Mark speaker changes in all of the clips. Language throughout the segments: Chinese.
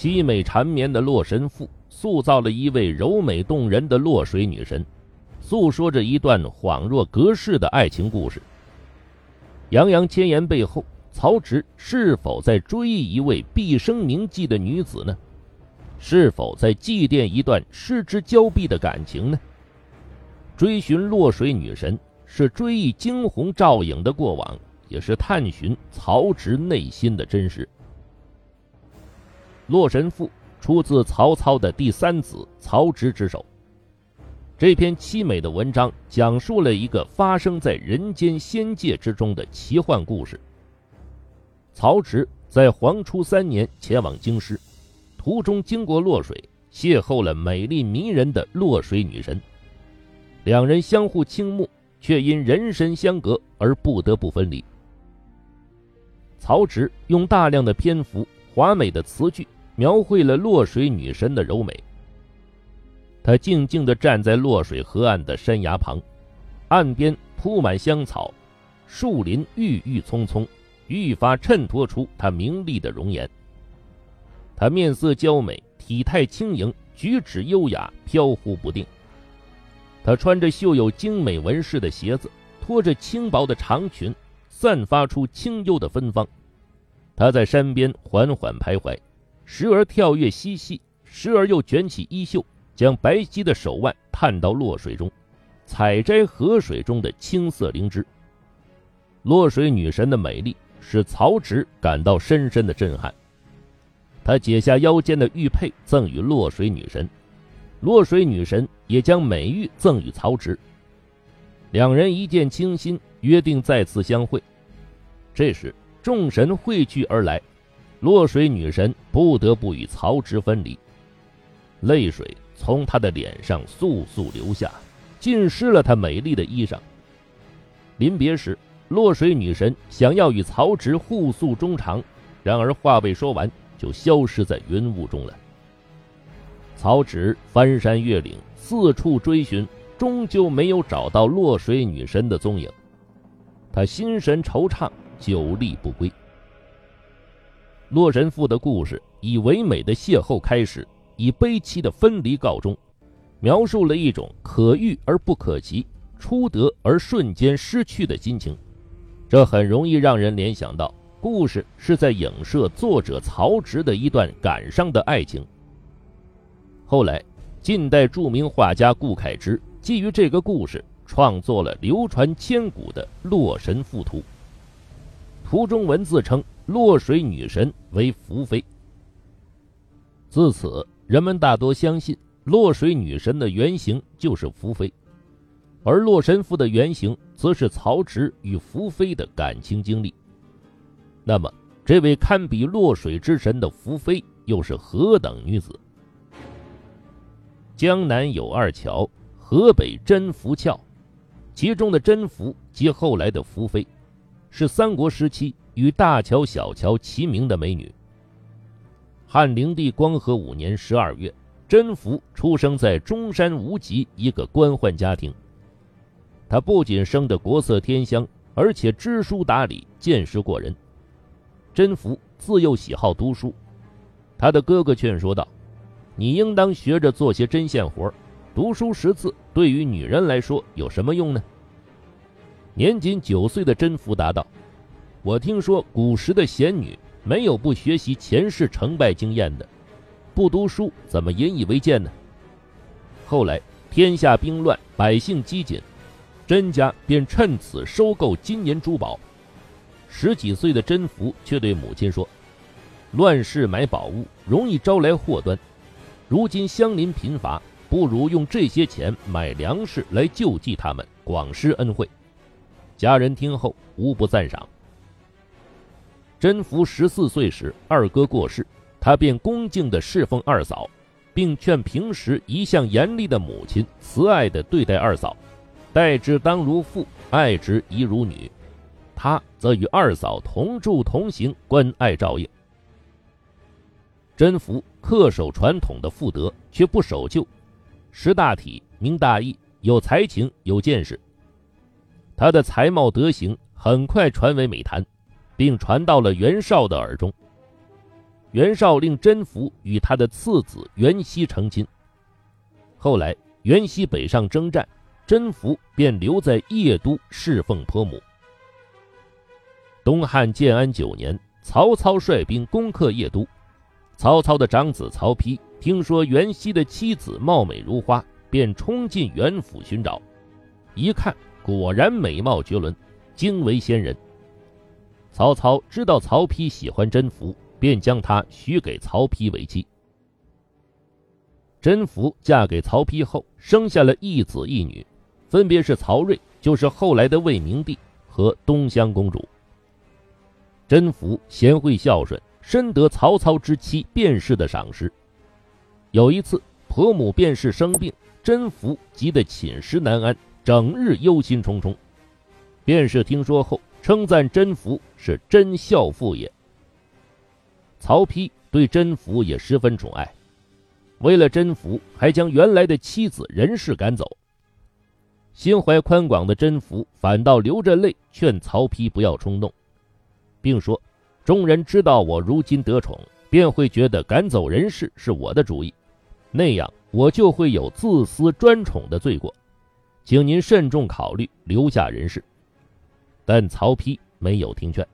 Speaker 1: 凄美缠绵的洛神赋塑造了一位柔美动人的洛水女神，诉说着一段恍若隔世的爱情故事。洋洋千言背后，曹植是否在追忆一位毕生铭记的女子呢？是否在祭奠一段失之交臂的感情呢？追寻洛水女神，是追忆惊鸿照影的过往，也是探寻曹植内心的真实。《洛神赋》出自曹操的第三子曹植之手。这篇凄美的文章讲述了一个发生在人间仙界之中的奇幻故事。曹植在黄初三年前往京师，途中经过洛水，邂逅了美丽迷人的洛水女神。两人相互倾慕，却因人神相隔而不得不分离。曹植用大量的篇幅、华美的词句。描绘了洛水女神的柔美。她静静地站在洛水河岸的山崖旁，岸边铺满香草，树林郁郁葱葱，愈发衬托出她明丽的容颜。她面色娇美，体态轻盈，举止优雅，飘忽不定。她穿着绣有精美纹饰的鞋子，拖着轻薄的长裙，散发出清幽的芬芳。她在山边缓缓徘徊。时而跳跃嬉戏，时而又卷起衣袖，将白皙的手腕探到洛水中，采摘河水中的青色灵芝。洛水女神的美丽使曹植感到深深的震撼。他解下腰间的玉佩赠与洛水女神，洛水女神也将美玉赠与曹植。两人一见倾心，约定再次相会。这时，众神汇聚而来。洛水女神不得不与曹植分离，泪水从她的脸上簌簌流下，浸湿了她美丽的衣裳。临别时，洛水女神想要与曹植互诉衷肠，然而话未说完，就消失在云雾中了。曹植翻山越岭，四处追寻，终究没有找到洛水女神的踪影，他心神惆怅，久立不归。《洛神赋》的故事以唯美的邂逅开始，以悲凄的分离告终，描述了一种可遇而不可及、初得而瞬间失去的心情。这很容易让人联想到，故事是在影射作者曹植的一段感伤的爱情。后来，近代著名画家顾恺之基于这个故事，创作了流传千古的《洛神赋图》。图中文字称。洛水女神为福妃。自此，人们大多相信洛水女神的原型就是福妃，而《洛神赋》的原型则是曹植与福妃的感情经历。那么，这位堪比洛水之神的福妃又是何等女子？江南有二桥，河北真福桥，其中的真福即后来的福妃，是三国时期。与大乔、小乔齐名的美女。汉灵帝光和五年十二月，甄宓出生在中山无极一个官宦家庭。她不仅生得国色天香，而且知书达理，见识过人。甄宓自幼喜好读书，他的哥哥劝说道：“你应当学着做些针线活，读书识字，对于女人来说有什么用呢？”年仅九岁的甄宓答道。我听说古时的贤女没有不学习前世成败经验的，不读书怎么引以为鉴呢？后来天下兵乱，百姓饥馑，甄家便趁此收购金银珠宝。十几岁的甄宓却对母亲说：“乱世买宝物容易招来祸端，如今乡邻贫乏，不如用这些钱买粮食来救济他们，广施恩惠。”家人听后无不赞赏。甄宓十四岁时，二哥过世，他便恭敬地侍奉二嫂，并劝平时一向严厉的母亲慈爱地对待二嫂，待之当如父，爱之宜如女。他则与二嫂同住同行，关爱照应。甄宓恪守传统的妇德，却不守旧，识大体，明大义，有才情，有见识。他的才貌德行很快传为美谈。并传到了袁绍的耳中。袁绍令甄宓与他的次子袁熙成亲。后来袁熙北上征战，甄宓便留在邺都侍奉婆母。东汉建安九年，曹操率兵攻克邺都，曹操的长子曹丕听说袁熙的妻子貌美如花，便冲进袁府寻找，一看果然美貌绝伦，惊为仙人。曹操知道曹丕喜欢甄宓，便将她许给曹丕为妻。甄宓嫁给曹丕后，生下了一子一女，分别是曹睿，就是后来的魏明帝和东乡公主。甄宓贤惠孝顺，深得曹操之妻卞氏的赏识。有一次，婆母卞氏生病，甄宓急得寝食难安，整日忧心忡忡。卞氏听说后，称赞甄宓是真孝妇也。曹丕对甄宓也十分宠爱，为了甄宓，还将原来的妻子任氏赶走。心怀宽广的甄宓反倒流着泪劝曹丕不要冲动，并说：“众人知道我如今得宠，便会觉得赶走任氏是我的主意，那样我就会有自私专宠的罪过，请您慎重考虑，留下任氏。”但曹丕没有听劝。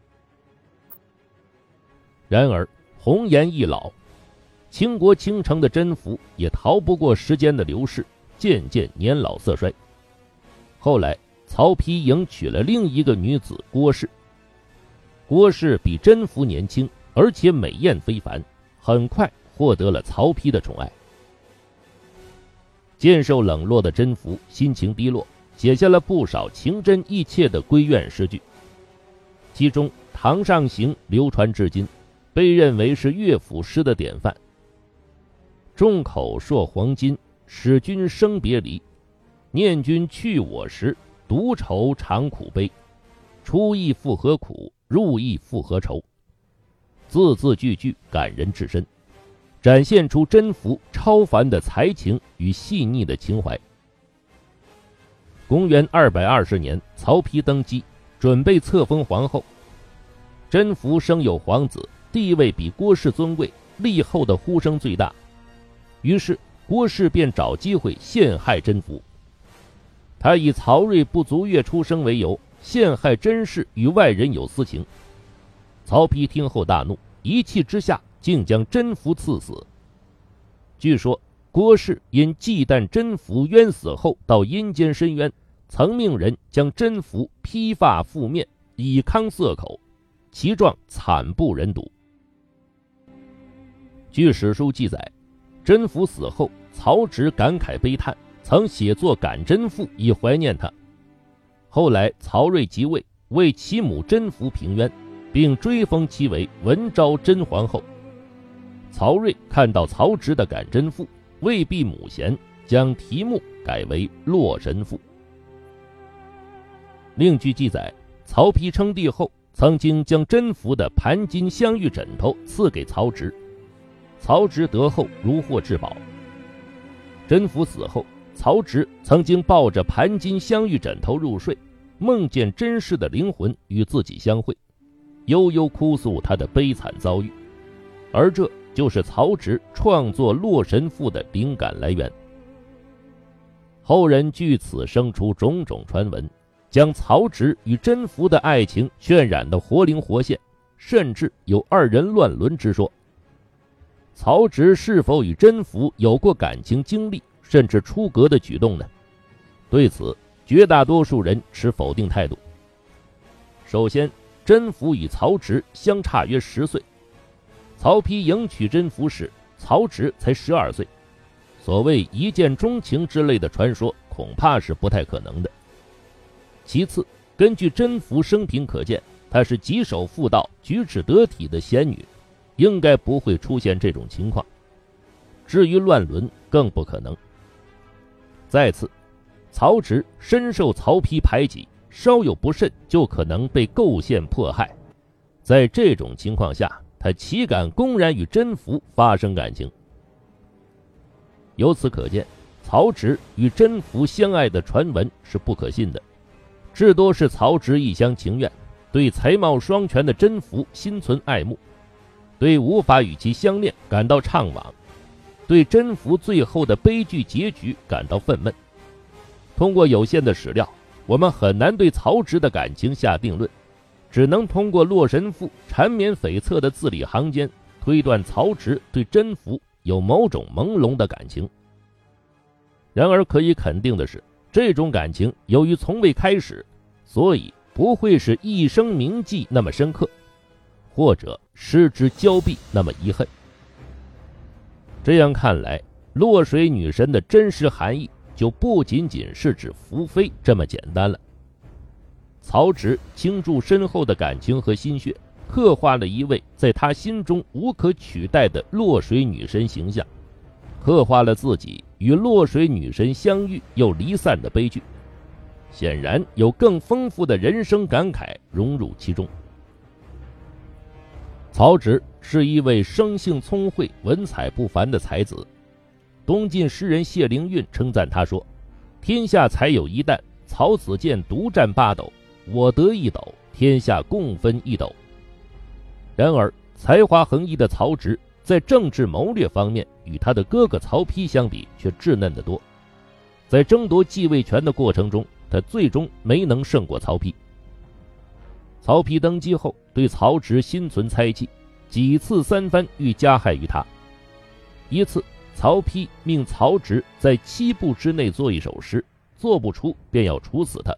Speaker 1: 然而红颜易老，倾国倾城的甄宓也逃不过时间的流逝，渐渐年老色衰。后来，曹丕迎娶了另一个女子郭氏。郭氏比甄宓年轻，而且美艳非凡，很快获得了曹丕的宠爱。渐受冷落的甄宓心情低落。写下了不少情真意切的闺怨诗句，其中《堂上行》流传至今，被认为是乐府诗的典范。众口铄黄金，使君生别离。念君去我时，独愁长苦悲。出意复何苦，入意复何愁？字字句句感人至深，展现出甄宓超凡的才情与细腻的情怀。公元二百二十年，曹丕登基，准备册封皇后。甄宓生有皇子，地位比郭氏尊贵，立后的呼声最大。于是郭氏便找机会陷害甄宓。他以曹睿不足月出生为由，陷害甄氏与外人有私情。曹丕听后大怒，一气之下竟将甄宓赐死。据说。郭氏因忌惮甄宓冤死后到阴间申冤，曾命人将甄宓披发覆面，以糠塞口，其状惨不忍睹。据史书记载，甄宓死后，曹植感慨悲叹，曾写作感甄赋以怀念他。后来曹睿即位，为其母甄宓平冤，并追封其为文昭甄皇后。曹睿看到曹植的感甄赋。未必母贤，将题目改为《洛神赋》。另据记载，曹丕称帝后，曾经将甄宓的盘金镶玉枕头赐给曹植，曹植得后如获至宝。甄宓死后，曹植曾经抱着盘金镶玉枕头入睡，梦见甄氏的灵魂与自己相会，悠悠哭诉他的悲惨遭遇，而这。就是曹植创作《洛神赋》的灵感来源。后人据此生出种种传闻，将曹植与甄宓的爱情渲染得活灵活现，甚至有二人乱伦之说。曹植是否与甄宓有过感情经历，甚至出格的举动呢？对此，绝大多数人持否定态度。首先，甄宓与曹植相差约十岁。曹丕迎娶甄宓时，曹植才十二岁，所谓一见钟情之类的传说，恐怕是不太可能的。其次，根据甄宓生平可见，她是极守妇道、举止得体的贤女，应该不会出现这种情况。至于乱伦，更不可能。再次，曹植深受曹丕排挤，稍有不慎就可能被构陷迫害。在这种情况下，他岂敢公然与甄宓发生感情？由此可见，曹植与甄宓相爱的传闻是不可信的，至多是曹植一厢情愿，对才貌双全的甄宓心存爱慕。对无法与其相恋感到怅惘，对甄宓最后的悲剧结局感到愤懑。通过有限的史料，我们很难对曹植的感情下定论，只能通过洛神赋缠绵悱恻的字里行间推断曹植对甄宓有某种朦胧的感情。然而可以肯定的是，这种感情由于从未开始，所以不会是一生铭记那么深刻，或者失之交臂那么遗恨。这样看来，洛水女神的真实含义。就不仅仅是指福妃这么简单了。曹植倾注深厚的感情和心血，刻画了一位在他心中无可取代的落水女神形象，刻画了自己与落水女神相遇又离散的悲剧，显然有更丰富的人生感慨融入其中。曹植是一位生性聪慧、文采不凡的才子。东晋诗人谢灵运称赞他说：“天下才有一旦，曹子建独占八斗，我得一斗，天下共分一斗。”然而，才华横溢的曹植在政治谋略方面与他的哥哥曹丕相比却稚嫩得多。在争夺继位权的过程中，他最终没能胜过曹丕。曹丕登基后，对曹植心存猜忌，几次三番欲加害于他。一次。曹丕命曹植在七步之内作一首诗，做不出便要处死他。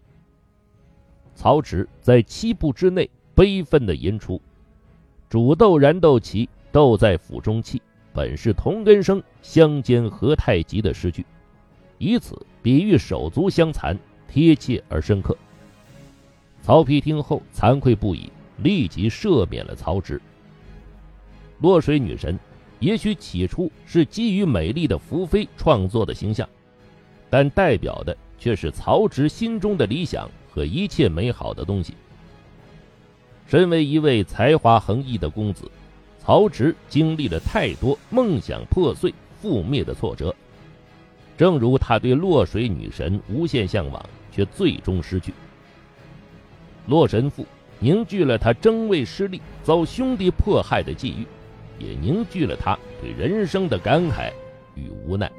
Speaker 1: 曹植在七步之内悲愤地吟出：“煮豆燃豆萁，豆在釜中泣。本是同根生，相煎何太急。”的诗句，以此比喻手足相残，贴切而深刻。曹丕听后惭愧不已，立即赦免了曹植。洛水女神。也许起初是基于美丽的福妃创作的形象，但代表的却是曹植心中的理想和一切美好的东西。身为一位才华横溢的公子，曹植经历了太多梦想破碎、覆灭的挫折，正如他对洛水女神无限向往，却最终失去。《洛神赋》凝聚了他争位失利、遭兄弟迫害的际遇。也凝聚了他对人生的感慨与无奈。